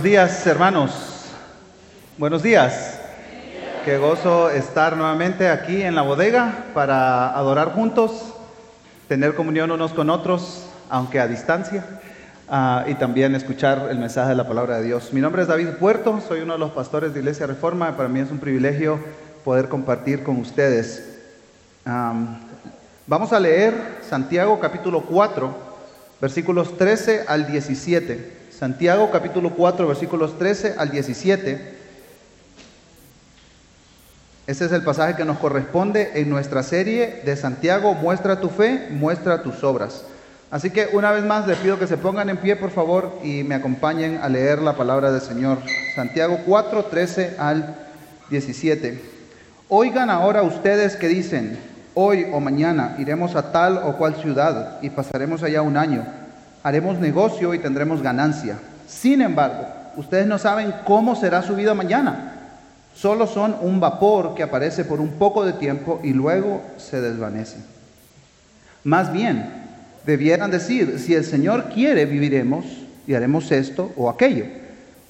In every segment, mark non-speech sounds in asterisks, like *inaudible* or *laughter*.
Buenos días, hermanos. Buenos días. Qué gozo estar nuevamente aquí en la bodega para adorar juntos, tener comunión unos con otros, aunque a distancia, ah, y también escuchar el mensaje de la palabra de Dios. Mi nombre es David Puerto, soy uno de los pastores de Iglesia Reforma para mí es un privilegio poder compartir con ustedes. vamos a leer Santiago capítulo 4, versículos 13 al 17. Santiago capítulo 4 versículos 13 al 17. Ese es el pasaje que nos corresponde en nuestra serie de Santiago, muestra tu fe, muestra tus obras. Así que una vez más les pido que se pongan en pie, por favor, y me acompañen a leer la palabra del Señor. Santiago 4, 13 al 17. Oigan ahora ustedes que dicen, hoy o mañana iremos a tal o cual ciudad y pasaremos allá un año haremos negocio y tendremos ganancia. Sin embargo, ustedes no saben cómo será su vida mañana. Solo son un vapor que aparece por un poco de tiempo y luego se desvanece. Más bien, debieran decir, si el Señor quiere, viviremos y haremos esto o aquello.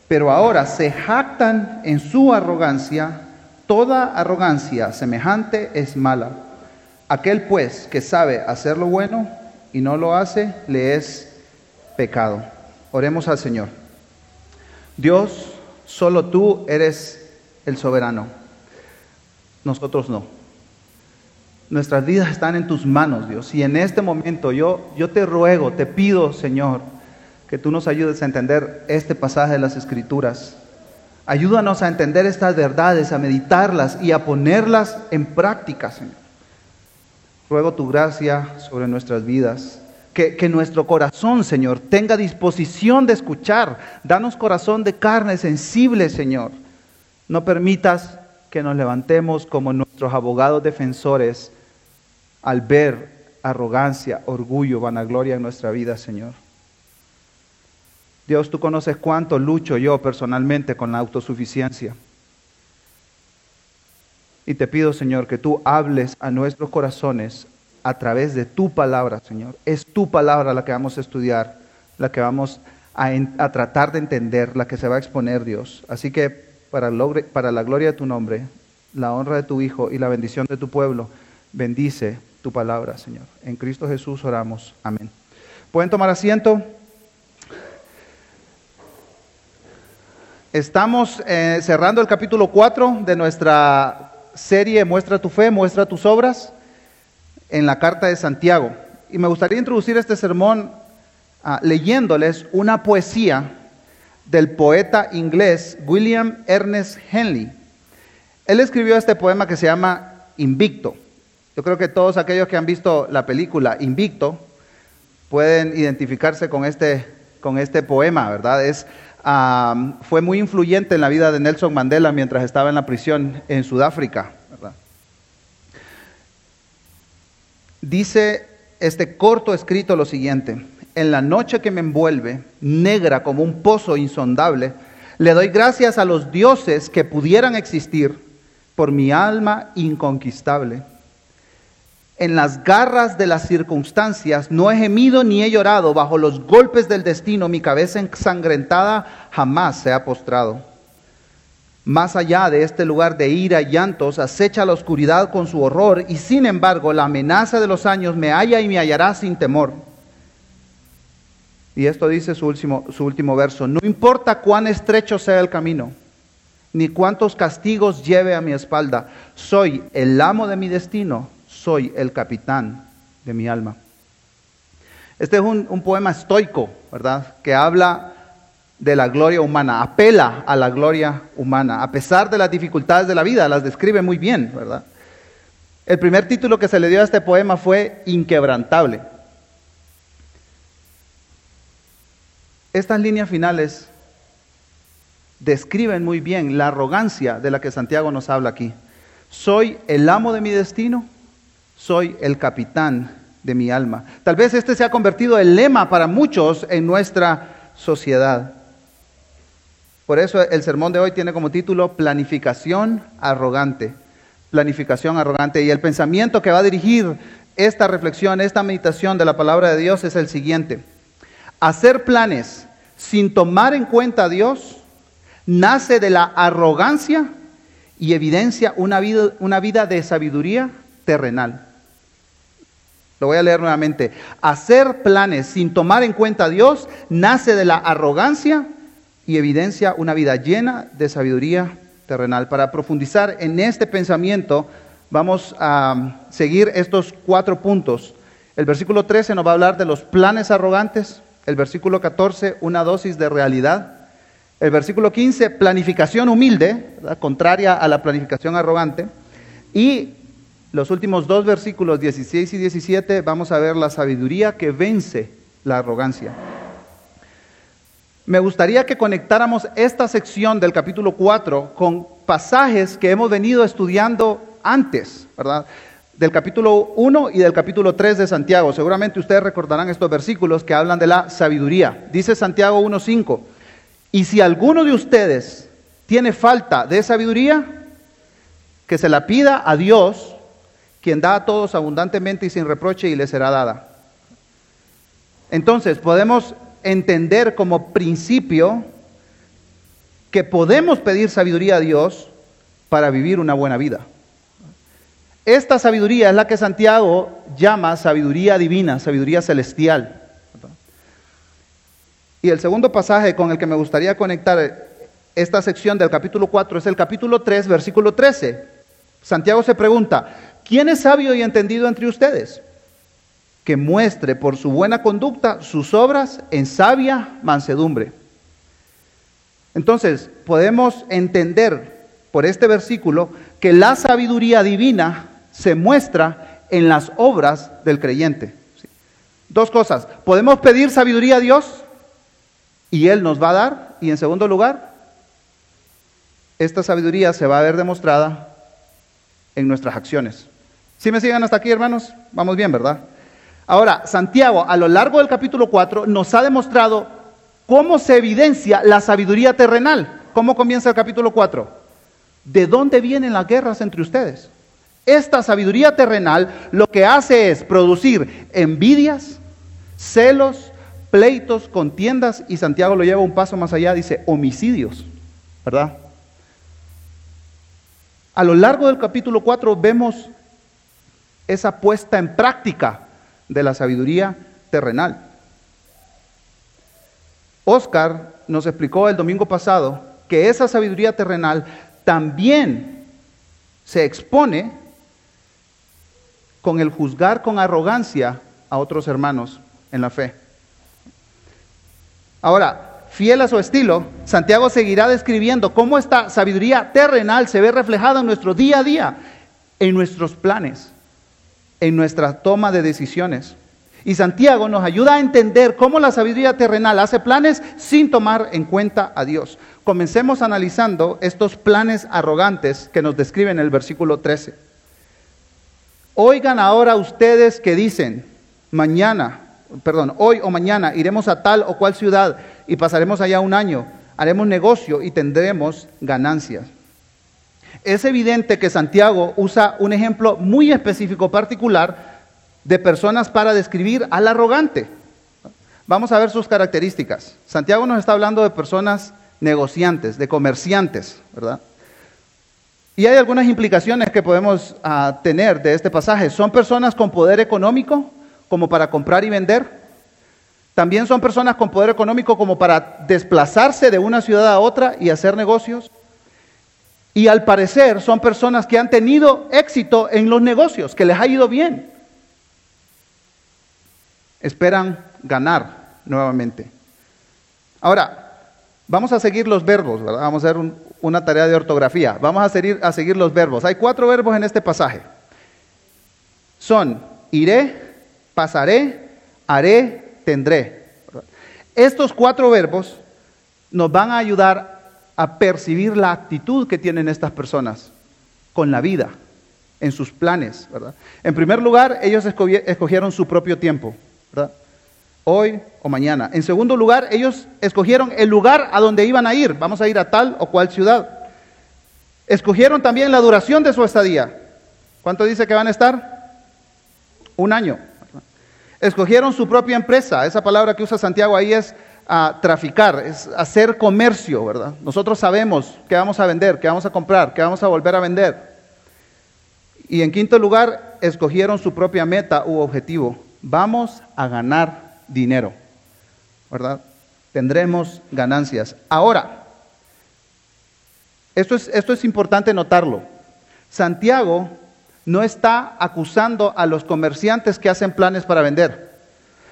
Pero ahora se jactan en su arrogancia. Toda arrogancia semejante es mala. Aquel pues que sabe hacer lo bueno y no lo hace, le es pecado. Oremos al Señor. Dios, solo tú eres el soberano. Nosotros no. Nuestras vidas están en tus manos, Dios. Y en este momento yo, yo te ruego, te pido, Señor, que tú nos ayudes a entender este pasaje de las Escrituras. Ayúdanos a entender estas verdades, a meditarlas y a ponerlas en práctica, Señor. Ruego tu gracia sobre nuestras vidas. Que, nuestro corazón, Señor, tenga disposición de escuchar. Danos corazón de carne sensible, Señor. No permitas que nos levantemos como nuestros abogados defensores al ver arrogancia, orgullo, vanagloria en nuestra vida, Señor. Dios, tú conoces cuánto lucho yo personalmente con la autosuficiencia. Y te pido, Señor, que tú hables a nuestros corazones a través de tu palabra, Señor. Es tu palabra la que vamos a estudiar, la que vamos a, tratar de entender, la que se va a exponer Dios. Así que para, para la gloria de tu nombre, la honra de tu Hijo y la bendición de tu pueblo, bendice tu palabra, Señor. En Cristo Jesús oramos. Amén. ¿Pueden tomar asiento? Estamos eh, cerrando el capítulo 4 de nuestra serie Muestra tu fe, muestra tus obras en la carta de Santiago. Y me gustaría introducir este sermón ah, leyéndoles una poesía del poeta inglés William Ernest Henley. Él escribió este poema que se llama Invicto. Yo creo que todos aquellos que han visto la película Invicto pueden identificarse con este, con este poema, ¿verdad? Es, ah, fue muy influyente en la vida de Nelson Mandela mientras estaba en la prisión en Sudáfrica. Dice este corto escrito lo siguiente, en la noche que me envuelve, negra como un pozo insondable, le doy gracias a los dioses que pudieran existir por mi alma inconquistable. En las garras de las circunstancias no he gemido ni he llorado, bajo los golpes del destino mi cabeza ensangrentada jamás se ha postrado. Más allá de este lugar de ira y llantos, acecha la oscuridad con su horror y sin embargo la amenaza de los años me halla y me hallará sin temor. Y esto dice su último, su último verso, no importa cuán estrecho sea el camino, ni cuántos castigos lleve a mi espalda, soy el amo de mi destino, soy el capitán de mi alma. Este es un, un poema estoico, ¿verdad? Que habla de la gloria humana, apela a la gloria humana, a pesar de las dificultades de la vida, las describe muy bien, ¿verdad? El primer título que se le dio a este poema fue Inquebrantable. Estas líneas finales describen muy bien la arrogancia de la que Santiago nos habla aquí. Soy el amo de mi destino, soy el capitán de mi alma. Tal vez este se ha convertido el lema para muchos en nuestra sociedad. Por eso el sermón de hoy tiene como título Planificación arrogante. Planificación arrogante. Y el pensamiento que va a dirigir esta reflexión, esta meditación de la palabra de Dios es el siguiente. Hacer planes sin tomar en cuenta a Dios nace de la arrogancia y evidencia una vida, una vida de sabiduría terrenal. Lo voy a leer nuevamente. Hacer planes sin tomar en cuenta a Dios nace de la arrogancia y evidencia una vida llena de sabiduría terrenal. Para profundizar en este pensamiento, vamos a seguir estos cuatro puntos. El versículo 13 nos va a hablar de los planes arrogantes. El versículo 14, una dosis de realidad. El versículo 15, planificación humilde, contraria a la planificación arrogante. Y los últimos dos versículos 16 y 17 vamos a ver la sabiduría que vence la arrogancia. Me gustaría que conectáramos esta sección del capítulo 4 con pasajes que hemos venido estudiando antes, ¿verdad? Del capítulo 1 y del capítulo 3 de Santiago. Seguramente ustedes recordarán estos versículos que hablan de la sabiduría. Dice Santiago 1.5, y si alguno de ustedes tiene falta de sabiduría, que se la pida a Dios, quien da a todos abundantemente y sin reproche y le será dada. Entonces, podemos entender como principio que podemos pedir sabiduría a Dios para vivir una buena vida. Esta sabiduría es la que Santiago llama sabiduría divina, sabiduría celestial. Y el segundo pasaje con el que me gustaría conectar esta sección del capítulo 4 es el capítulo 3, versículo 13. Santiago se pregunta, ¿quién es sabio y entendido entre ustedes? Que muestre por su buena conducta sus obras en sabia mansedumbre. Entonces, podemos entender por este versículo que la sabiduría divina se muestra en las obras del creyente. Dos cosas, podemos pedir sabiduría a Dios y Él nos va a dar. Y en segundo lugar, esta sabiduría se va a ver demostrada en nuestras acciones. ¿Sí me siguen hasta aquí, hermanos? Vamos bien, ¿verdad? Ahora, Santiago, a lo largo del capítulo 4, nos ha demostrado cómo se evidencia la sabiduría terrenal. ¿Cómo comienza el capítulo 4? ¿De dónde vienen las guerras entre ustedes? Esta sabiduría terrenal lo que hace es producir envidias, celos, pleitos, contiendas y Santiago lo lleva un paso más allá, dice homicidios, ¿verdad? A lo largo del capítulo 4 vemos esa puesta en práctica de la sabiduría terrenal. Oscar nos explicó el domingo pasado que esa sabiduría terrenal también se expone con el juzgar con arrogancia a otros hermanos en la fe. Ahora, fiel a su estilo, Santiago seguirá describiendo cómo esta sabiduría terrenal se ve reflejada en nuestro día a día, en nuestros planes, en nuestra toma de decisiones. Y Santiago nos ayuda a entender cómo la sabiduría terrenal hace planes sin tomar en cuenta a Dios. Comencemos analizando estos planes arrogantes que nos describe en el versículo 13. Oigan ahora ustedes que dicen, mañana perdón, hoy o mañana iremos a tal o cual ciudad y pasaremos allá un año, haremos negocio y tendremos ganancias. Es evidente que Santiago usa un ejemplo muy específico, particular, de personas para describir al arrogante. Vamos a ver sus características. Santiago nos está hablando de personas negociantes, de comerciantes, ¿verdad? Y hay algunas implicaciones que podemos ah, tener de este pasaje. Son personas con poder económico, como para comprar y vender. También son personas con poder económico como para desplazarse de una ciudad a otra y hacer negocios. Y al parecer son personas que han tenido éxito en los negocios, que les ha ido bien. Esperan ganar nuevamente. Ahora, vamos a seguir los verbos, ¿verdad? Vamos a hacer una tarea de ortografía. Vamos a seguir, a seguir los verbos. Hay cuatro verbos en este pasaje. Son iré, pasaré, haré, tendré. Estos cuatro verbos nos van a ayudar a percibir la actitud que tienen estas personas con la vida, en sus planes. En primer lugar, ellos escogieron su propio tiempo, hoy o mañana. En segundo lugar, ellos escogieron el lugar a donde iban a ir. Vamos a ir a tal o cual ciudad. Escogieron también la duración de su estadía. ¿Cuánto dice que van a estar? Un año. Escogieron su propia empresa. Esa palabra que usa Santiago ahí es a traficar, es hacer comercio, ¿verdad? Nosotros sabemos qué vamos a vender, qué vamos a comprar, qué vamos a volver a vender. Y en quinto lugar, escogieron su propia meta u objetivo. Vamos a ganar dinero, ¿verdad? Tendremos ganancias. Ahora, esto es, esto es importante notarlo. Santiago no está acusando a los comerciantes que hacen planes para vender.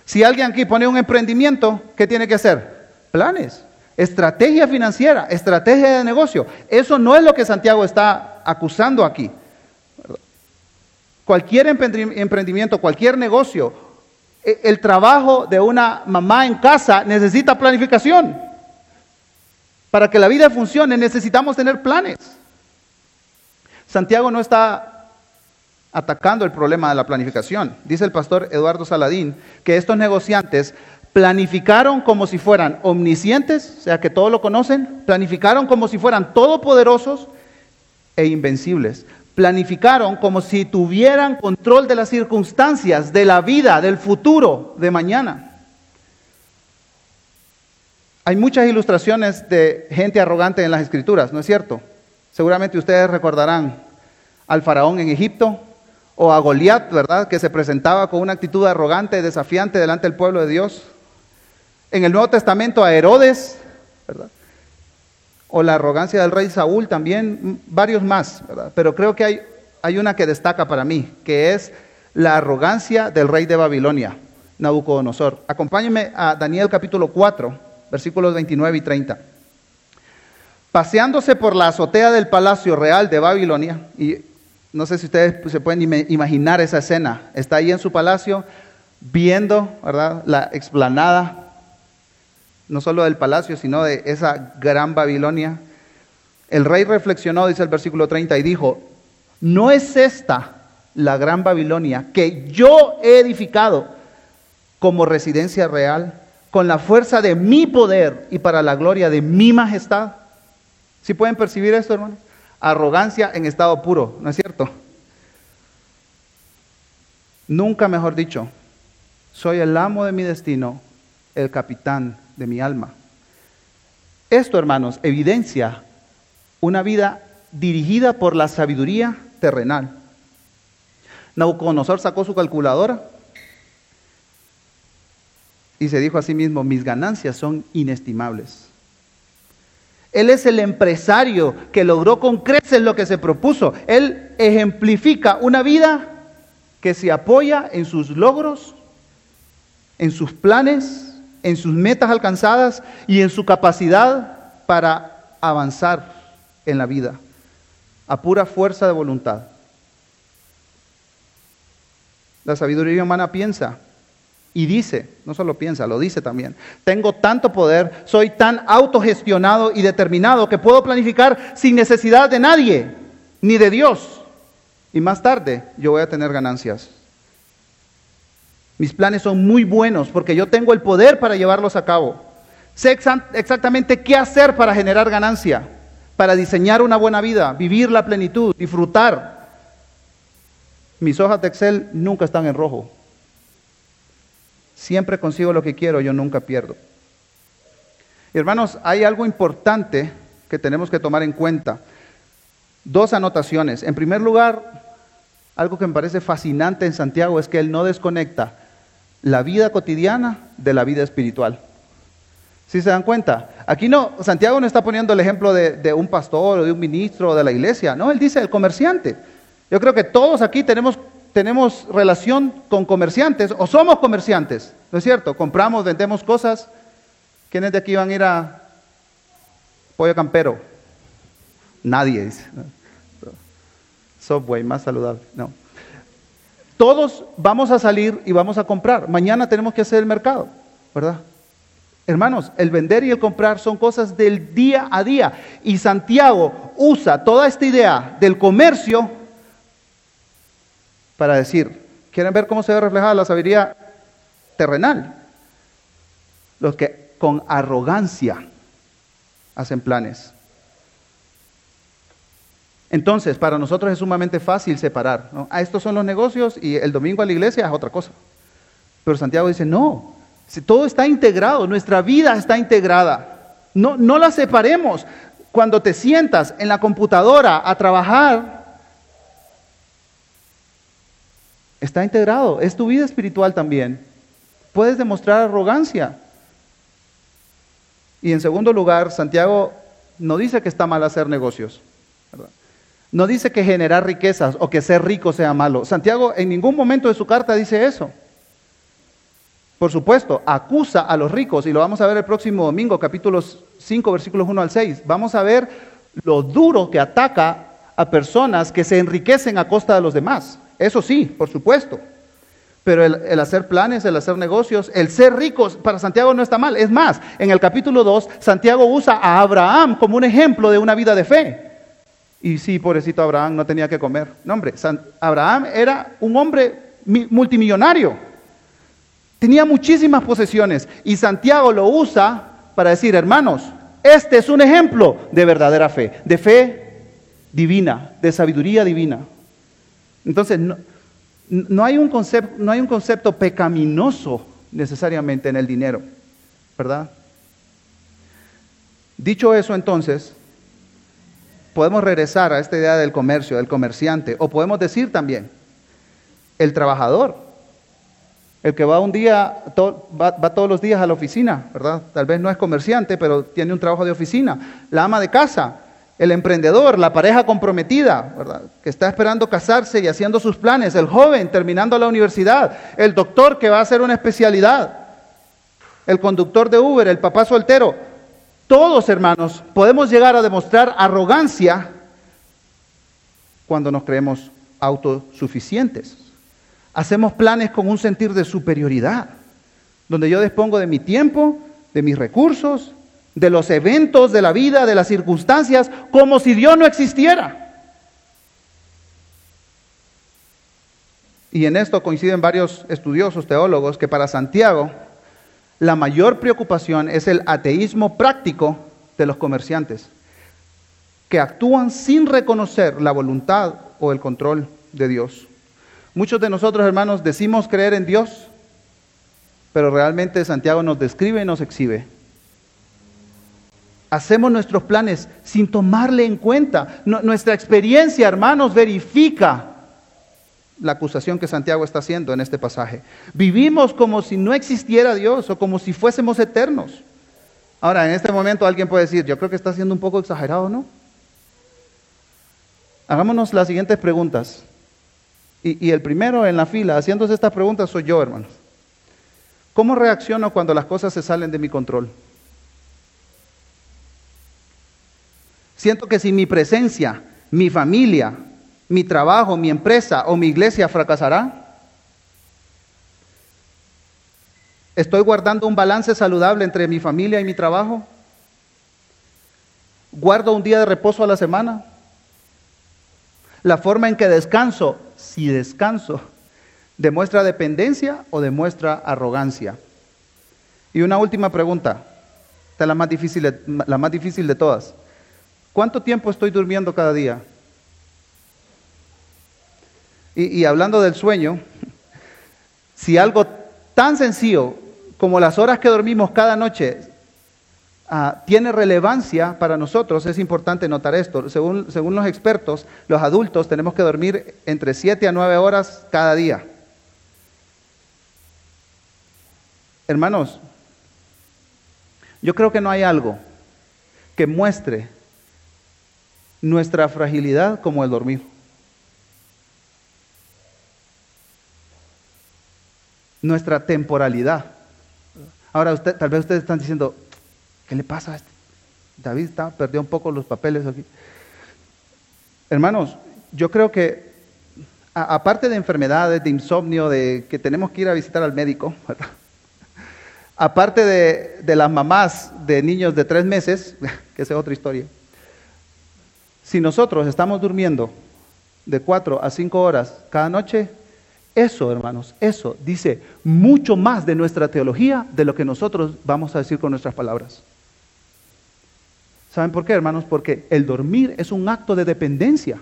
Si alguien aquí pone un emprendimiento, ¿qué tiene que hacer? Planes, estrategia financiera, estrategia de negocio. Eso no es lo que Santiago está acusando aquí. Cualquier emprendimiento, cualquier negocio, e, el trabajo de una mamá en casa necesita planificación. Para que la vida funcione necesitamos tener planes. Santiago no está atacando el problema de la planificación. Dice el pastor Eduardo Saladín que estos negociantes planificaron como si fueran omniscientes, o sea que todo lo conocen, planificaron como si fueran todopoderosos e invencibles planificaron como si tuvieran control de las circunstancias, de la vida, del futuro de mañana. Hay muchas ilustraciones de gente arrogante en las escrituras, ¿no es cierto? Seguramente ustedes recordarán al faraón en Egipto o a Goliat, ¿verdad? Que se presentaba con una actitud arrogante desafiante delante del pueblo de Dios. En el Nuevo Testamento a Herodes, ¿verdad? o la arrogancia del rey Saúl también, varios más, ¿verdad? pero creo que hay, hay una que destaca para mí, que es la arrogancia del rey de Babilonia, Nabucodonosor. Acompáñenme a Daniel capítulo 4, versículos 29 y 30. Paseándose por la azotea del palacio real de Babilonia, y no sé si ustedes se pueden imaginar esa escena, está ahí en su palacio viendo ¿verdad? la explanada no solo del palacio, sino de esa gran Babilonia. El rey reflexionó, dice el versículo 30, y dijo, ¿no es esta la gran Babilonia que yo he edificado como residencia real, con la fuerza de mi poder y para la gloria de mi majestad? ¿Sí pueden percibir esto, hermano? Arrogancia en estado puro, ¿no es cierto? Nunca mejor dicho, soy el amo de mi destino, el capitán de mi alma. Esto, hermanos, evidencia una vida dirigida por la sabiduría terrenal. Nabucodonosor sacó su calculadora y se dijo a sí mismo, mis ganancias son inestimables. Él es el empresario que logró con creces lo que se propuso. Él ejemplifica una vida que se apoya en sus logros, en sus planes, en sus metas alcanzadas y en su capacidad para avanzar en la vida, a pura fuerza de voluntad. La sabiduría humana piensa y dice, no solo piensa, lo dice también, tengo tanto poder, soy tan autogestionado y determinado que puedo planificar sin necesidad de nadie, ni de Dios. Y más tarde yo voy a tener ganancias. Mis planes son muy buenos porque yo tengo el poder para llevarlos a cabo. Sé exactamente qué hacer para generar ganancia, para diseñar una buena vida, vivir la plenitud, disfrutar. Mis hojas de Excel nunca están en rojo. Siempre consigo lo que quiero, yo nunca pierdo. Hermanos, hay algo importante que tenemos que tomar en cuenta. Dos anotaciones. En primer lugar, algo que me parece fascinante en Santiago es que él no desconecta la vida cotidiana de la vida espiritual. ¿Sí se dan cuenta? Aquí no, Santiago no está poniendo el ejemplo de, un pastor o de un ministro o de la iglesia, no, él dice el comerciante. Yo creo que todos aquí tenemos, tenemos relación con comerciantes o somos comerciantes, ¿no es cierto? Compramos, vendemos cosas. ¿Quiénes de aquí van a ir a Pollo Campero? Nadie dice. Subway, más saludable. No. Todos vamos a salir y vamos a comprar. Mañana tenemos que hacer el mercado, ¿verdad? Hermanos, el vender y el comprar son cosas del día a día. Y Santiago usa toda esta idea del comercio para decir, ¿quieren ver cómo se ve reflejada la sabiduría terrenal? Los que con arrogancia hacen planes. Entonces, para nosotros es sumamente fácil separar. A ah, estos son los negocios y el domingo a la iglesia es otra cosa. Pero Santiago dice, no, todo está integrado, nuestra vida está integrada. No, no la separemos. Cuando te sientas en la computadora a trabajar, está integrado. Es tu vida espiritual también. Puedes demostrar arrogancia. Y en segundo lugar, Santiago no dice que está mal hacer negocios. No dice que generar riquezas o que ser rico sea malo. Santiago en ningún momento de su carta dice eso. Por supuesto, acusa a los ricos y lo vamos a ver el próximo domingo, capítulos 5, versículos 1 al 6. Vamos a ver lo duro que ataca a personas que se enriquecen a costa de los demás. Eso sí, por supuesto. Pero el, hacer planes, el hacer negocios, el ser ricos, para Santiago no está mal. Es más, en el capítulo 2, Santiago usa a Abraham como un ejemplo de una vida de fe. Y sí, pobrecito Abraham no tenía que comer. No, hombre, Abraham era un hombre multimillonario. Tenía muchísimas posesiones. Y Santiago lo usa para decir, hermanos, este es un ejemplo de verdadera fe, de fe divina, de sabiduría divina. Entonces, no, hay un concepto, no hay un concepto pecaminoso necesariamente en el dinero, ¿verdad? Dicho eso, entonces, podemos regresar a esta idea del comercio, del comerciante, o podemos decir también, el trabajador, el que va un día, va, va, todos los días a la oficina, ¿verdad? Tal vez no es comerciante, pero tiene un trabajo de oficina. La ama de casa, el emprendedor, la pareja comprometida, ¿verdad? Que está esperando casarse y haciendo sus planes, el joven terminando la universidad, el doctor que va a hacer una especialidad, el conductor de Uber, el papá soltero. Todos, hermanos, podemos llegar a demostrar arrogancia cuando nos creemos autosuficientes. Hacemos planes con un sentir de superioridad, donde yo dispongo de mi tiempo, de mis recursos, de los eventos de la vida, de las circunstancias, como si Dios no existiera. Y en esto coinciden varios estudiosos teólogos que para Santiago la mayor preocupación es el ateísmo práctico de los comerciantes, que actúan sin reconocer la voluntad o el control de Dios. Muchos de nosotros, hermanos, decimos creer en Dios, pero realmente Santiago nos describe y nos exhibe Hacemos nuestros planes sin tomarle en cuenta. nuestra experiencia, hermanos, verifica la acusación que Santiago está haciendo en este pasaje. Vivimos como si no existiera Dios o como si fuésemos eternos. Ahora, en este momento alguien puede decir, yo creo que está siendo un poco exagerado, ¿no? Hagámonos las siguientes preguntas. Y, y el primero en la fila haciéndose estas preguntas soy yo, hermanos. ¿Cómo reacciono cuando las cosas se salen de mi control? Siento que si mi presencia, mi familia, mi trabajo, mi empresa o mi iglesia fracasará. ¿Estoy guardando un balance saludable entre mi familia y mi trabajo? ¿Guardo un día de reposo a la semana? La forma en que descanso, si descanso, ¿demuestra dependencia o demuestra arrogancia? Y una última pregunta, esta es la más difícil la más difícil de todas. ¿Cuánto tiempo estoy durmiendo cada día? Y, hablando del sueño, *laughs* si algo tan sencillo como las horas que dormimos cada noche ah, tiene relevancia para nosotros, es importante notar esto. Según, según los expertos, los adultos tenemos que dormir entre 7 a 9 horas cada día. Hermanos, yo creo que no hay algo que muestre nuestra fragilidad como el dormir. Nuestra temporalidad. Ahora, usted, tal vez ustedes están diciendo, ¿qué le pasa a este? David está, perdió un poco los papeles aquí. Hermanos, yo creo que aparte de enfermedades, de insomnio, de que tenemos que ir a visitar al médico, aparte de, de, las mamás de niños de tres meses, *laughs* que es otra historia, si nosotros estamos durmiendo de cuatro a cinco horas cada noche, eso, hermanos, eso dice mucho más de nuestra teología de lo que nosotros vamos a decir con nuestras palabras. ¿Saben por qué, hermanos? Porque el dormir es un acto de dependencia.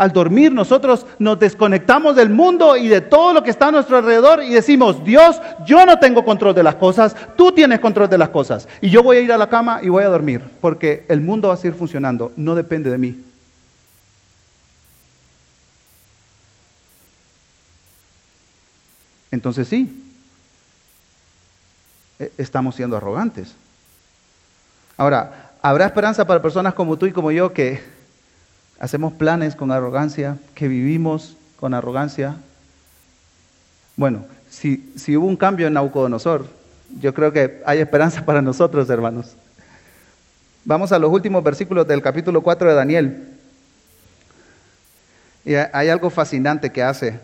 Al dormir nosotros nos desconectamos del mundo y de todo lo que está a nuestro alrededor y decimos, Dios, yo no tengo control de las cosas, tú tienes control de las cosas. Y yo voy a ir a la cama y voy a dormir, porque el mundo va a seguir funcionando, no depende de mí. Entonces sí, e, estamos siendo arrogantes. Ahora, ¿habrá esperanza para personas como tú y como yo que hacemos planes con arrogancia, que vivimos con arrogancia. Bueno, si, hubo un cambio en Naucodonosor, yo creo que hay esperanza para nosotros, hermanos. Vamos a los últimos versículos del capítulo 4 de Daniel. Y hay algo fascinante que hace.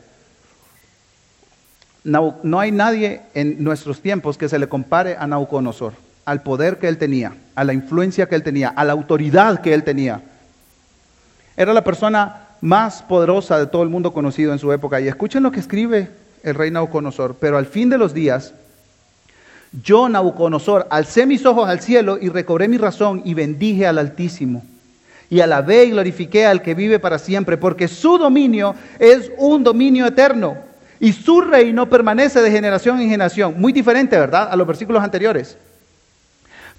No hay nadie en nuestros tiempos que se le compare a Naucodonosor, al poder que él tenía, a la influencia que él tenía, a la autoridad que él tenía. Era la persona más poderosa de todo el mundo conocido en su época. Y escuchen lo que escribe el rey Nabucodonosor. Pero al fin de los días, yo, Nabucodonosor, alcé mis ojos al cielo y recobré mi razón y bendije al Altísimo. Y alabé y glorifiqué al que vive para siempre, porque su dominio es un dominio eterno y su reino permanece de generación en generación. Muy diferente, ¿verdad? A los versículos anteriores.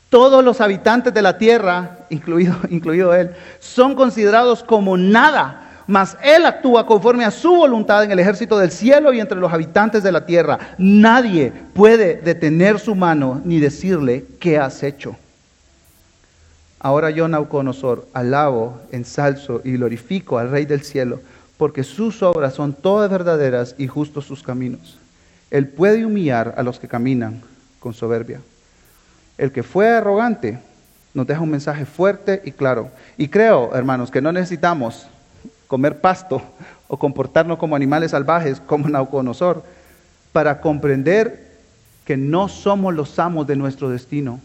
Todos los habitantes de la tierra, incluido, *laughs* incluido él, son considerados como nada, mas él actúa conforme a su voluntad en el ejército del cielo y entre los habitantes de la tierra. Nadie puede detener su mano ni decirle qué has hecho. Ahora yo, Nauconosor, alabo, ensalzo y glorifico al Rey del cielo, porque sus obras son todas verdaderas y justos sus caminos. Él puede humillar a los que caminan con soberbia. El que fue arrogante nos deja un mensaje fuerte y claro. Y creo, hermanos, que no necesitamos comer pasto o comportarnos como animales salvajes como *laughs* Nauconosor para comprender que no somos los amos de nuestro destino,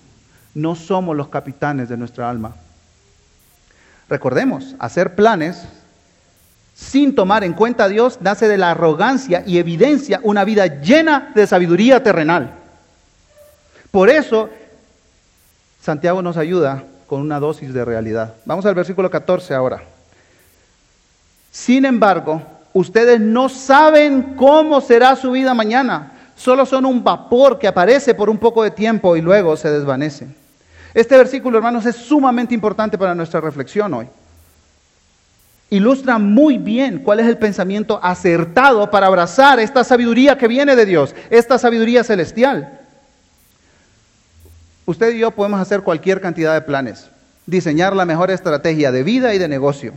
no somos los capitanes de nuestra alma. Recordemos, hacer planes sin tomar en cuenta a Dios nace de la arrogancia y evidencia una vida llena de sabiduría terrenal. Por eso Santiago nos ayuda con una dosis de realidad. Vamos al versículo 14 ahora. Sin embargo, ustedes no saben cómo será su vida mañana. Solo son un vapor que aparece por un poco de tiempo y luego se desvanece. Este versículo, hermanos, es sumamente importante para nuestra reflexión hoy. Ilustra muy bien cuál es el pensamiento acertado para abrazar esta sabiduría que viene de Dios, esta sabiduría celestial. Usted y yo podemos hacer cualquier cantidad de planes, diseñar la mejor estrategia de vida y de negocio,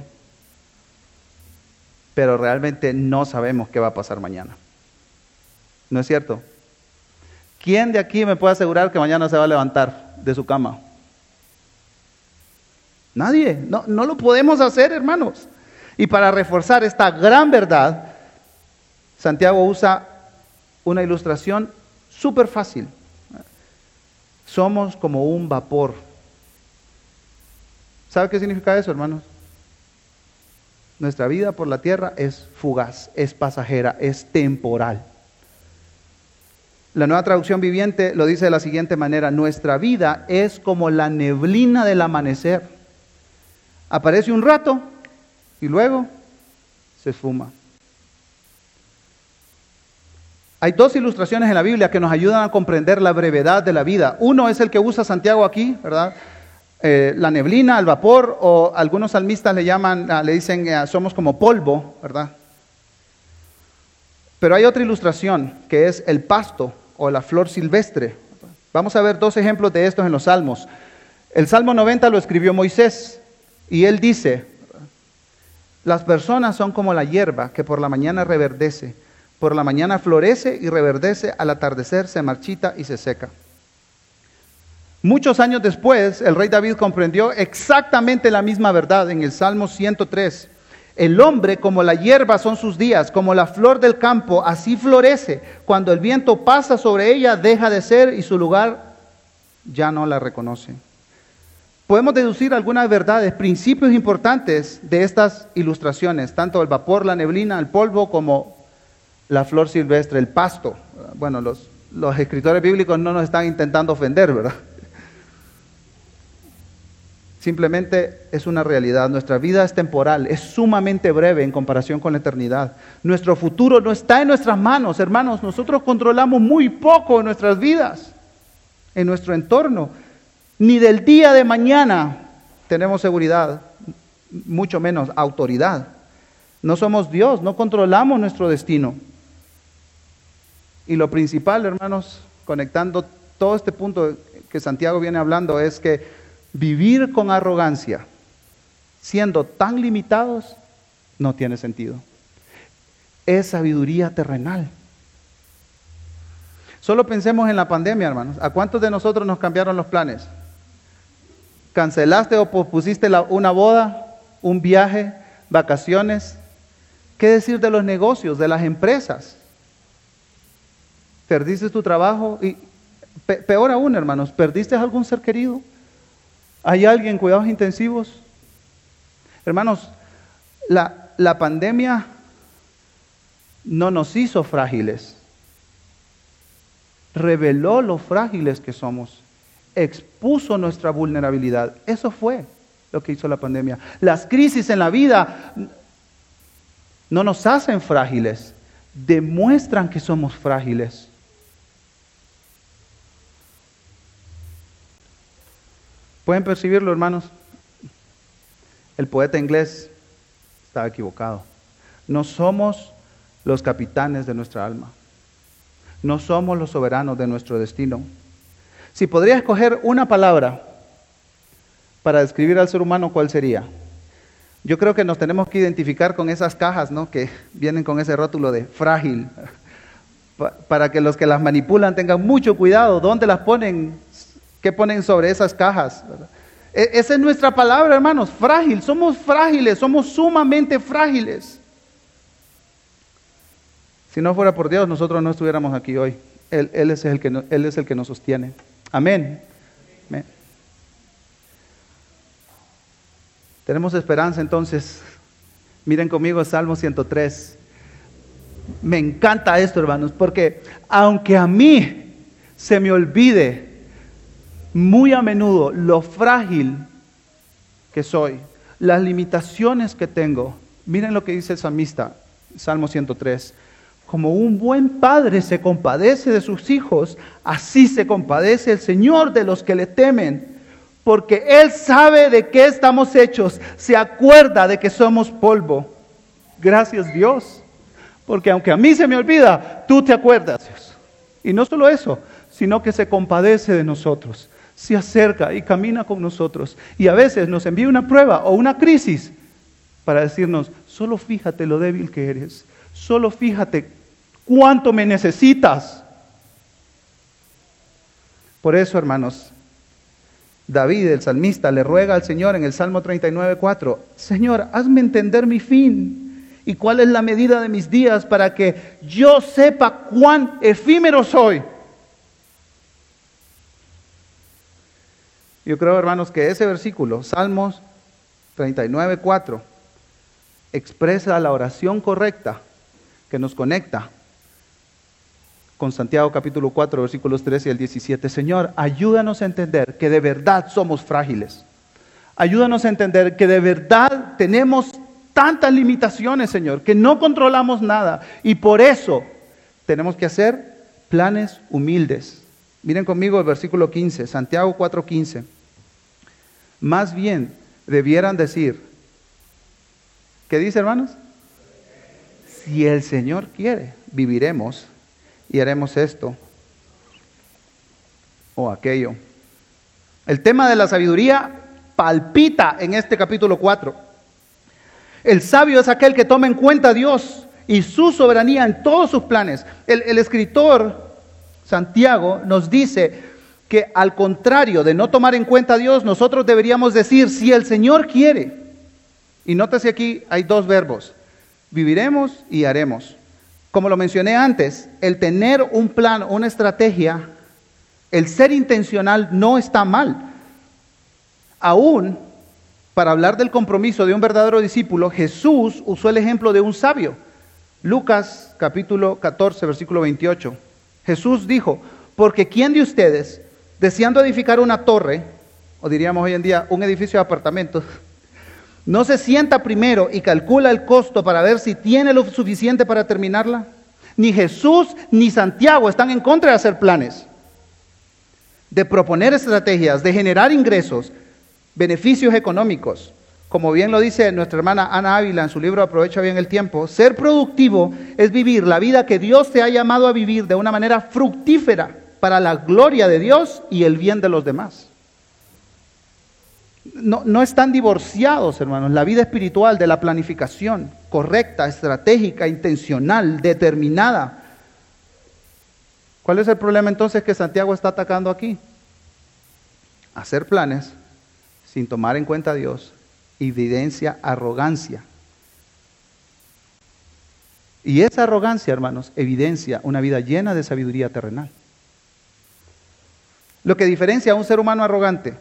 pero realmente no sabemos qué va a pasar mañana. ¿No es cierto? ¿Quién de aquí me puede asegurar que mañana se va a levantar de su cama? Nadie. No, no lo podemos hacer, hermanos. Y para reforzar esta gran verdad, Santiago usa una ilustración súper fácil. Somos como un vapor. ¿Sabe qué significa eso, hermanos? Nuestra vida por la tierra es fugaz, es pasajera, es temporal. La nueva traducción viviente lo dice de la siguiente manera, nuestra vida es como la neblina del amanecer. Aparece un rato y luego se esfuma. Hay dos ilustraciones en la Biblia que nos ayudan a comprender la brevedad de la vida. Uno es el que usa Santiago aquí, ¿verdad? Eh, la neblina, el vapor, o algunos salmistas le llaman, ah, le dicen, eh, somos como polvo, ¿verdad? Pero hay otra ilustración que es el pasto o la flor silvestre. Vamos a ver dos ejemplos de estos en los salmos. El Salmo 90 lo escribió Moisés y él dice, las personas son como la hierba que por la mañana reverdece por la mañana florece y reverdece, al atardecer se marchita y se seca. Muchos años después, el rey David comprendió exactamente la misma verdad en el Salmo 103. El hombre como la hierba son sus días, como la flor del campo, así florece. Cuando el viento pasa sobre ella, deja de ser y su lugar ya no la reconoce. Podemos deducir algunas verdades, principios importantes de estas ilustraciones, tanto el vapor, la neblina, el polvo, como la flor silvestre, el pasto. Bueno, los, escritores bíblicos no nos están intentando ofender, ¿verdad? Simplemente es una realidad. Nuestra vida es temporal, es sumamente breve en comparación con la eternidad. Nuestro futuro no está en nuestras manos, hermanos. Nosotros controlamos muy poco en nuestras vidas, en nuestro entorno. Ni del día de mañana tenemos seguridad, mucho menos autoridad. No somos Dios, no controlamos nuestro destino. Y lo principal, hermanos, conectando todo este punto que Santiago viene hablando, es que vivir con arrogancia, siendo tan limitados, no tiene sentido. Es sabiduría terrenal. Solo pensemos en la pandemia, hermanos. ¿A cuántos de nosotros nos cambiaron los planes? ¿Cancelaste o pospusiste una boda, un viaje, vacaciones? ¿Qué decir de los negocios, de las empresas? ¿Perdiste tu trabajo? Y peor aún, hermanos, ¿perdiste algún ser querido? ¿Hay alguien en cuidados intensivos? Hermanos, la, la pandemia no nos hizo frágiles, reveló lo frágiles que somos, expuso nuestra vulnerabilidad. Eso fue lo que hizo la pandemia. Las crisis en la vida no nos hacen frágiles, demuestran que somos frágiles. ¿Pueden percibirlo, hermanos? El poeta inglés estaba equivocado. No somos los capitanes de nuestra alma. No somos los soberanos de nuestro destino. Si podría escoger una palabra para describir al ser humano, ¿cuál sería? Yo creo que nos tenemos que identificar con esas cajas, ¿no? Que vienen con ese rótulo de frágil, *laughs* para que los que las manipulan tengan mucho cuidado. ¿Dónde las ponen? ¿Qué ponen sobre esas cajas? E, esa es nuestra palabra, hermanos, frágil. Somos frágiles, somos sumamente frágiles. Si no fuera por Dios, nosotros no estuviéramos aquí hoy. Él, es, el que, nos sostiene. Amén. Tenemos esperanza entonces. Miren conmigo Salmo 103. Me encanta esto, hermanos, porque aunque a mí se me olvide muy a menudo lo frágil que soy, las limitaciones que tengo. Miren lo que dice el salmista, Salmo 103. Como un buen padre se compadece de sus hijos, así se compadece el Señor de los que le temen, porque Él sabe de qué estamos hechos, se acuerda de que somos polvo. Gracias Dios, porque aunque a mí se me olvida, tú te acuerdas. Y no solo eso, sino que se compadece de nosotros se acerca y camina con nosotros. Y a veces nos envía una prueba o una crisis para decirnos, solo fíjate lo débil que eres, solo fíjate cuánto me necesitas. Por eso, hermanos, David, el salmista, le ruega al Señor en el Salmo 39.4, Señor, hazme entender mi fin y cuál es la medida de mis días para que yo sepa cuán efímero soy. Yo creo, hermanos, que ese versículo, Salmos 39, 4, expresa la oración correcta que nos conecta con Santiago capítulo 4, versículos 13 y el 17. Señor, ayúdanos a entender que de verdad somos frágiles. Ayúdanos a entender que de verdad tenemos tantas limitaciones, Señor, que no controlamos nada. Y por eso tenemos que hacer planes humildes. Miren conmigo el versículo 15, Santiago 4, 15. Más bien debieran decir, ¿qué dice hermanos? Si el Señor quiere, viviremos y haremos esto o aquello. El tema de la sabiduría palpita en este capítulo 4. El sabio es aquel que toma en cuenta a Dios y su soberanía en todos sus planes. El, el escritor Santiago nos dice, que al contrario de no tomar en cuenta a Dios, nosotros deberíamos decir, si el Señor quiere, y nótese aquí hay dos verbos, viviremos y haremos. Como lo mencioné antes, el tener un plan, una estrategia, el ser intencional no está mal. Aún, para hablar del compromiso de un verdadero discípulo, Jesús usó el ejemplo de un sabio. Lucas capítulo 14, versículo 28. Jesús dijo, porque ¿quién de ustedes, deseando edificar una torre, o diríamos hoy en día, un edificio de apartamentos, no se sienta primero y calcula el costo para ver si tiene lo suficiente para terminarla. Ni Jesús ni Santiago están en contra de hacer planes, de proponer estrategias, de generar ingresos, beneficios económicos. Como bien lo dice nuestra hermana Ana Ávila en su libro Aprovecha bien el tiempo, ser productivo es vivir la vida que Dios te ha llamado a vivir de una manera fructífera para la gloria de Dios y el bien de los demás. No, no, están divorciados, hermanos, la vida espiritual de la planificación correcta, estratégica, intencional, determinada. ¿Cuál es el problema entonces que Santiago está atacando aquí? Hacer planes sin tomar en cuenta a Dios evidencia arrogancia. Y esa arrogancia, hermanos, evidencia una vida llena de sabiduría terrenal. Lo que diferencia a un ser humano arrogante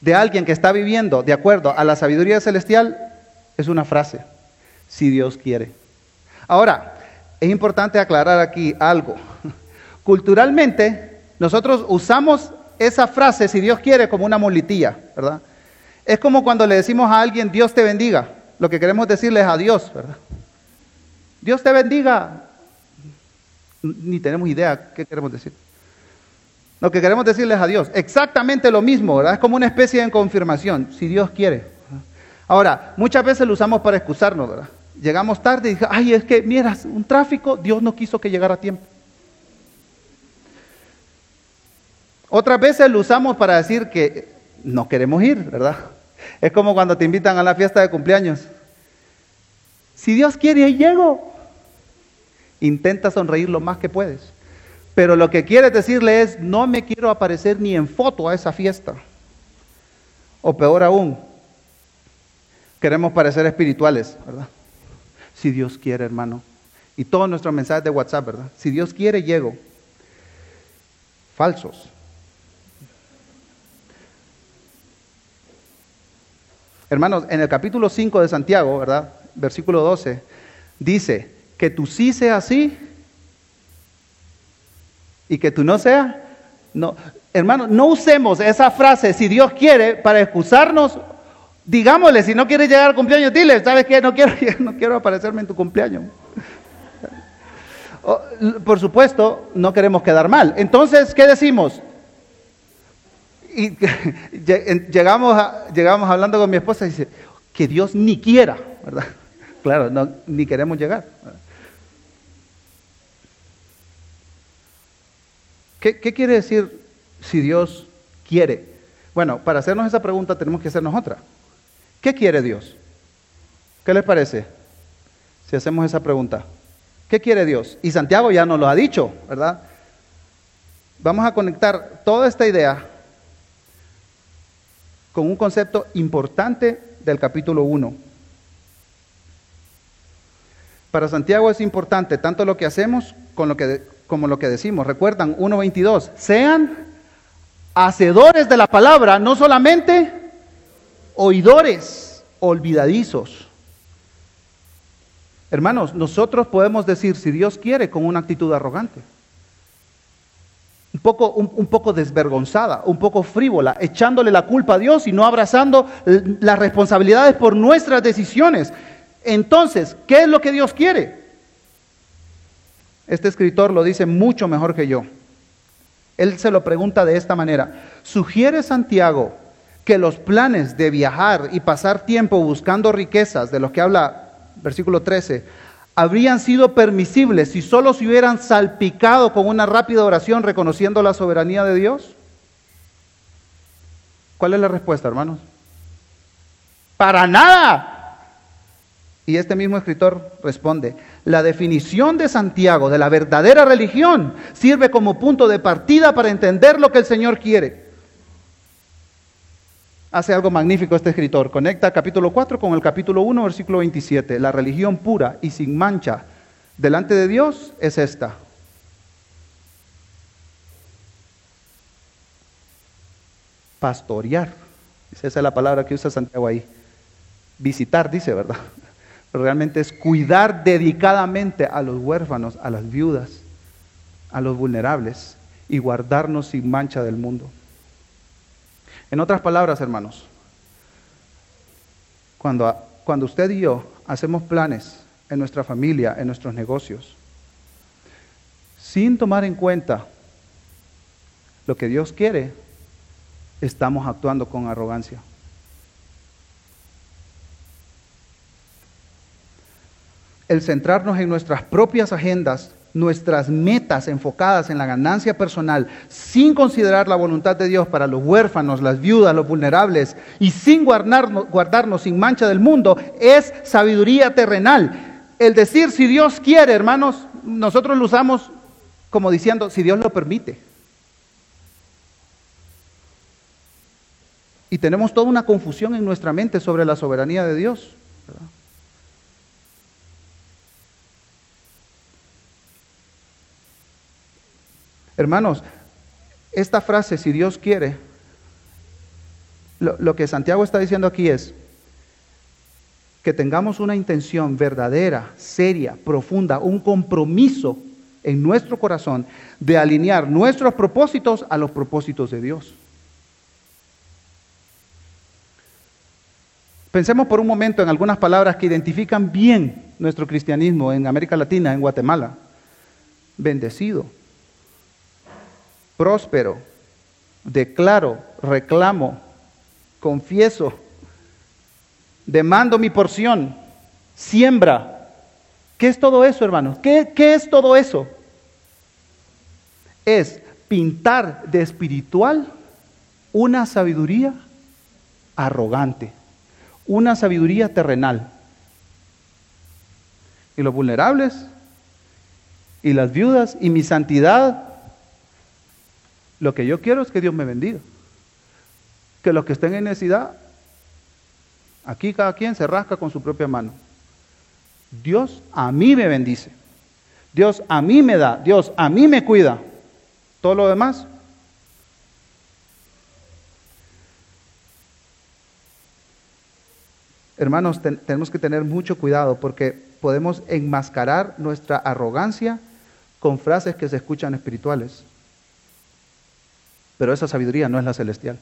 de alguien que está viviendo de acuerdo a la sabiduría celestial es una frase, si Dios quiere. Ahora, es importante aclarar aquí algo. *laughs* Culturalmente, nosotros usamos esa frase, si Dios quiere, como una molitilla, ¿verdad? Es como cuando le decimos a alguien, Dios te bendiga. Lo que queremos decirle es a Dios, ¿verdad? Dios te bendiga. Ni tenemos idea qué queremos decir. Lo que queremos decirles a Dios, exactamente lo mismo, ¿verdad? Es como una especie de confirmación, si Dios quiere. Ahora, muchas veces lo usamos para excusarnos, ¿verdad? Llegamos tarde y dije, ay, es que, mira, un tráfico, Dios no quiso que llegara a tiempo. Otras veces lo usamos para decir que no queremos ir, ¿verdad? Es como cuando te invitan a la fiesta de cumpleaños. Si Dios quiere, ahí llego. Intenta sonreír lo más que puedes. Pero lo que quieres decirle es, no me quiero aparecer ni en foto a esa fiesta. O peor aún, queremos parecer espirituales, ¿verdad? Si Dios quiere, hermano. Y todos nuestros mensajes de WhatsApp, ¿verdad? Si Dios quiere, llego. Falsos. Hermanos, en el capítulo 5 de Santiago, ¿verdad? Versículo 12, dice que tú sí sea así y que tú no sea. No, hermano, no usemos esa frase si Dios quiere para excusarnos. Digámosle, si no quieres llegar al cumpleaños, dile, ¿sabes qué? No quiero, *laughs* no quiero aparecerme en tu cumpleaños. Por supuesto, no queremos quedar mal. Entonces, ¿qué decimos? y *laughs* llegamos, llegamos hablando con mi esposa y dice, que Dios ni quiera, ¿verdad? *laughs* Claro, no, ni queremos llegar. ¿Qué, ¿Qué quiere decir si Dios quiere? Bueno, para hacernos esa pregunta tenemos que hacernos otra. ¿Qué quiere Dios? ¿Qué les parece si hacemos esa pregunta? ¿Qué quiere Dios? Y Santiago ya nos lo ha dicho, ¿verdad? Vamos a conectar toda esta idea con un concepto importante del capítulo 1. Para Santiago es importante tanto lo que hacemos lo que, como lo que decimos. Recuerdan 1.22, sean hacedores de la palabra, no solamente oidores olvidadizos. Hermanos, nosotros podemos decir, si Dios quiere, con una actitud arrogante un poco, un, poco desvergonzada, un poco frívola, echándole la culpa a Dios y no abrazando las responsabilidades por nuestras decisiones. Entonces, ¿qué es lo que Dios quiere? Este escritor lo dice mucho mejor que yo. Él se lo pregunta de esta manera. ¿Sugiere Santiago que los planes de viajar y pasar tiempo buscando riquezas, de los que habla versículo 13, habrían sido permisibles si solo se hubieran salpicado con una rápida oración reconociendo la soberanía de Dios? ¿Cuál es la respuesta, hermanos? Para nada. Y este mismo escritor responde, la definición de Santiago de la verdadera religión sirve como punto de partida para entender lo que el Señor quiere hace algo magnífico este escritor. Conecta capítulo 4 con el capítulo 1, versículo 27. La religión pura y sin mancha delante de Dios es esta. Pastorear. Esa es la palabra que usa Santiago ahí. Visitar, dice, ¿verdad? Pero realmente es cuidar dedicadamente a los huérfanos, a las viudas, a los vulnerables y guardarnos sin mancha del mundo. En otras palabras, hermanos, cuando, cuando usted y yo hacemos planes en nuestra familia, en nuestros negocios, sin tomar en cuenta lo que Dios quiere, estamos actuando con arrogancia. El centrarnos en nuestras propias agendas, nuestras metas enfocadas en la ganancia personal, sin considerar la voluntad de Dios para los huérfanos, las viudas, los vulnerables, y sin guardarnos, guardarnos sin mancha del mundo, es sabiduría terrenal. El decir si Dios quiere, hermanos, nosotros lo usamos como diciendo si Dios lo permite. Y tenemos toda una confusión en nuestra mente sobre la soberanía de Dios. Hermanos, esta frase, si Dios quiere, lo, que Santiago está diciendo aquí es que tengamos una intención verdadera, seria, profunda, un compromiso en nuestro corazón de alinear nuestros propósitos a los propósitos de Dios. Pensemos por un momento en algunas palabras que identifican bien nuestro cristianismo en América Latina, en Guatemala. Bendecido, próspero, declaro, reclamo, confieso, demando mi porción, siembra. ¿Qué es todo eso, hermanos? ¿Qué, ¿Qué, es todo eso? Es pintar de espiritual una sabiduría arrogante una sabiduría terrenal. Y los vulnerables, y las viudas, y mi santidad, lo que yo quiero es que Dios me bendiga. Que los que estén en necesidad, aquí cada quien se rasca con su propia mano. Dios a mí me bendice. Dios a mí me da. Dios a mí me cuida. Todo lo demás hermanos, tenemos que tener mucho cuidado porque podemos enmascarar nuestra arrogancia con frases que se escuchan espirituales. Pero esa sabiduría no es la celestial.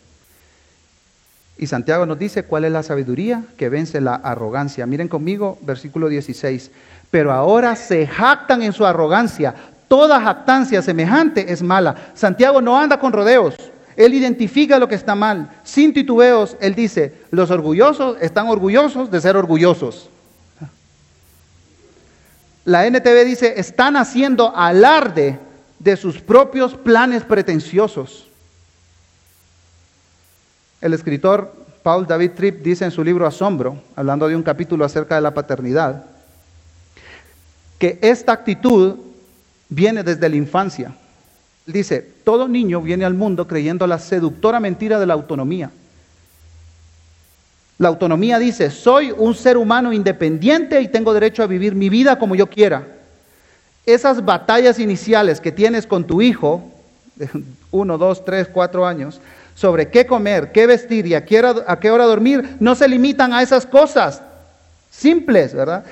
Y Santiago nos dice cuál es la sabiduría que vence la arrogancia. Miren conmigo versículo 16. Pero ahora se jactan en su arrogancia. Toda jactancia semejante es mala. Santiago no anda con rodeos. Él identifica lo que está mal. Sin titubeos, Él dice, los orgullosos están orgullosos de ser orgullosos. La NTV dice, están haciendo alarde de sus propios planes pretenciosos. El escritor Paul David Tripp dice en su libro Asombro, hablando de un capítulo acerca de la paternidad, que esta actitud viene desde la infancia dice, todo niño viene al mundo creyendo la seductora mentira de la autonomía. La autonomía dice, soy un ser humano independiente y tengo derecho a vivir mi vida como yo quiera. Esas batallas iniciales que tienes con tu hijo, *laughs* uno, dos, tres, cuatro años, sobre qué comer, qué vestir y a qué, hora, a qué hora dormir, no se limitan a esas cosas simples, ¿verdad?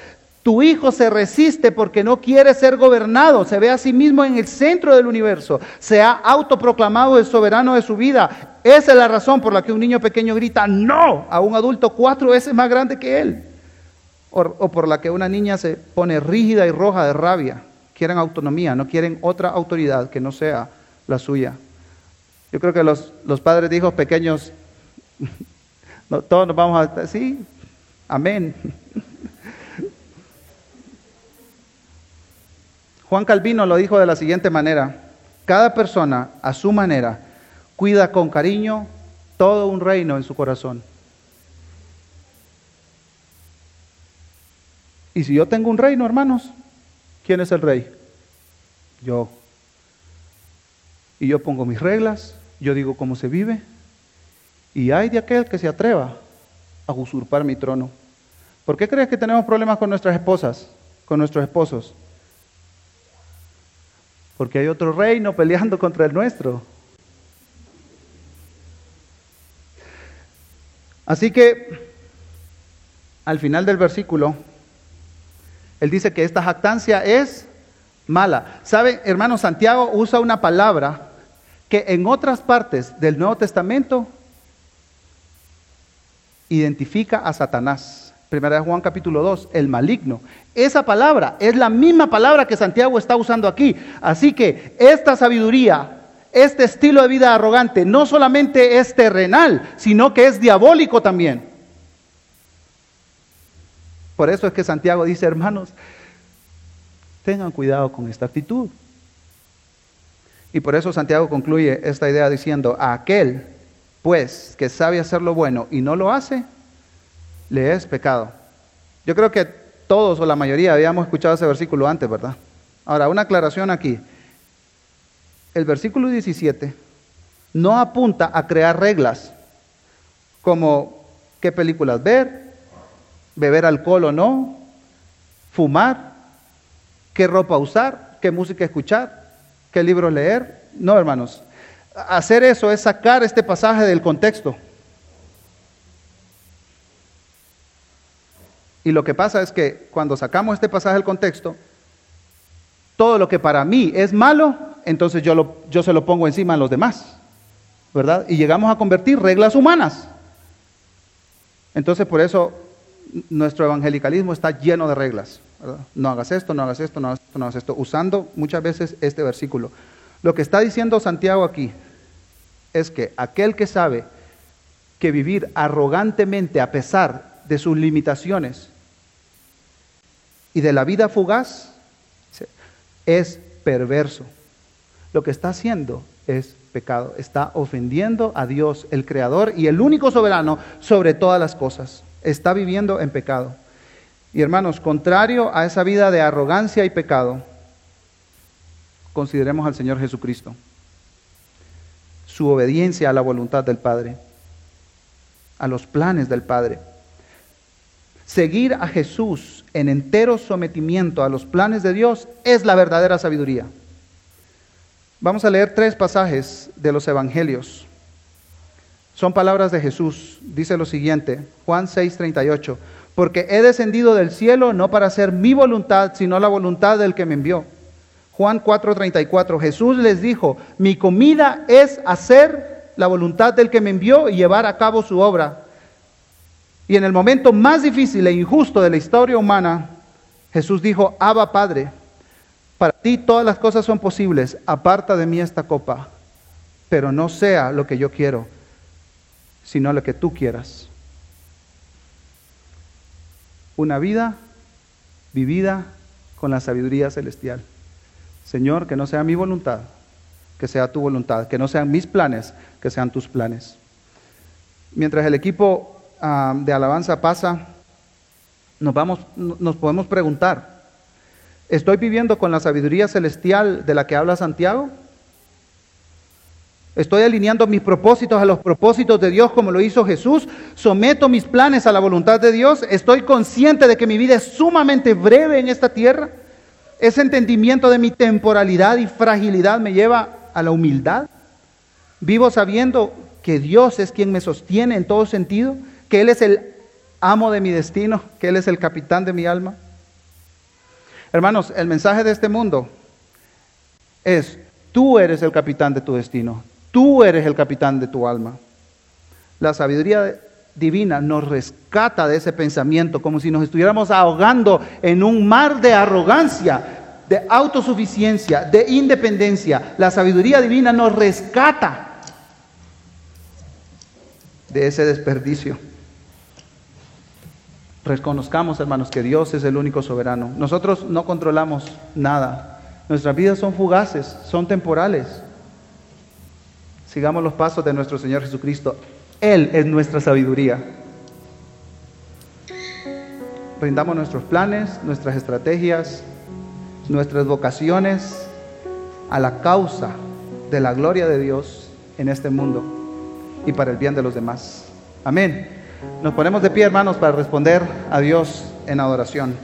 Tu hijo se resiste porque no quiere ser gobernado, se ve a sí mismo en el centro del universo, se ha autoproclamado el soberano de su vida. Esa es la razón por la que un niño pequeño grita no a un adulto cuatro veces más grande que él. O, o por la que una niña se pone rígida y roja de rabia. Quieren autonomía, no quieren otra autoridad que no sea la suya. Yo creo que los, los padres de hijos pequeños, *laughs* todos nos vamos a... Sí, amén. Juan Calvino lo dijo de la siguiente manera, cada persona a su manera cuida con cariño todo un reino en su corazón. Y si yo tengo un reino, hermanos, ¿quién es el rey? Yo. Y yo pongo mis reglas, yo digo cómo se vive, y hay de aquel que se atreva a usurpar mi trono. ¿Por qué crees que tenemos problemas con nuestras esposas, con nuestros esposos? porque hay otro reino peleando contra el nuestro. Así que al final del versículo, él dice que esta jactancia es mala. ¿Sabe, hermano Santiago usa una palabra que en otras partes del Nuevo Testamento identifica a Satanás. Primera de Juan capítulo 2, el maligno. Esa palabra es la misma palabra que Santiago está usando aquí. Así que esta sabiduría, este estilo de vida arrogante, no solamente es terrenal, sino que es diabólico también. Por eso es que Santiago dice, hermanos, tengan cuidado con esta actitud. Y por eso Santiago concluye esta idea diciendo, a aquel, pues, que sabe hacer lo bueno y no lo hace, le es pecado. Yo creo que todos o la mayoría habíamos escuchado ese versículo antes, ¿verdad? Ahora, una aclaración aquí. El versículo 17 no apunta a crear reglas como qué películas ver, beber alcohol o no, fumar, qué ropa usar, qué música escuchar, qué libros leer. No, hermanos. Hacer eso es sacar este pasaje del contexto. Y lo que pasa es que cuando sacamos este pasaje del contexto, todo lo que para mí es malo, entonces yo, lo, yo se lo pongo encima a los demás, ¿verdad? Y llegamos a convertir reglas humanas. Entonces por eso nuestro evangelicalismo está lleno de reglas. No hagas esto, no hagas esto, no hagas esto, no hagas esto, usando muchas veces este versículo. Lo que está diciendo Santiago aquí es que aquel que sabe que vivir arrogantemente a pesar de sus limitaciones y de la vida fugaz es perverso. Lo que está haciendo es pecado, está ofendiendo a Dios, el Creador y el único soberano sobre todas las cosas. Está viviendo en pecado. Y hermanos, contrario a esa vida de arrogancia y pecado, consideremos al Señor Jesucristo, su obediencia a la voluntad del Padre, a los planes del Padre. Seguir a Jesús en entero sometimiento a los planes de Dios es la verdadera sabiduría. Vamos a leer tres pasajes de los Evangelios. Son palabras de Jesús. Dice lo siguiente, Juan 6:38, porque he descendido del cielo no para hacer mi voluntad, sino la voluntad del que me envió. Juan 4:34, Jesús les dijo, mi comida es hacer la voluntad del que me envió y llevar a cabo su obra. Y en el momento más difícil e injusto de la historia humana, Jesús dijo, Abba Padre, para ti todas las cosas son posibles, aparta de mí esta copa, pero no sea lo que yo quiero, sino lo que tú quieras. Una vida vivida con la sabiduría celestial. Señor, que no sea mi voluntad, que sea tu voluntad, que no sean mis planes, que sean tus planes. Mientras el equipo Ah, de alabanza pasa, nos, vamos, nos podemos preguntar, ¿estoy viviendo con la sabiduría celestial de la que habla Santiago? ¿Estoy alineando mis propósitos a los propósitos de Dios como lo hizo Jesús? ¿Someto mis planes a la voluntad de Dios? ¿Estoy consciente de que mi vida es sumamente breve en esta tierra? ¿Ese entendimiento de mi temporalidad y fragilidad me lleva a la humildad? ¿Vivo sabiendo que Dios es quien me sostiene en todo sentido? que Él es el amo de mi destino, que Él es el capitán de mi alma. Hermanos, el mensaje de este mundo es, tú eres el capitán de tu destino, tú eres el capitán de tu alma. La sabiduría divina nos rescata de ese pensamiento, como si nos estuviéramos ahogando en un mar de arrogancia, de autosuficiencia, de independencia. La sabiduría divina nos rescata de ese desperdicio. Reconozcamos, hermanos, que Dios es el único soberano. Nosotros no controlamos nada. Nuestras vidas son fugaces, son temporales. Sigamos los pasos de nuestro Señor Jesucristo. Él es nuestra sabiduría. Rindamos nuestros planes, nuestras estrategias, nuestras vocaciones a la causa de la gloria de Dios en este mundo y para el bien de los demás. Amén. Nos ponemos de pie, hermanos, para responder a Dios en adoración.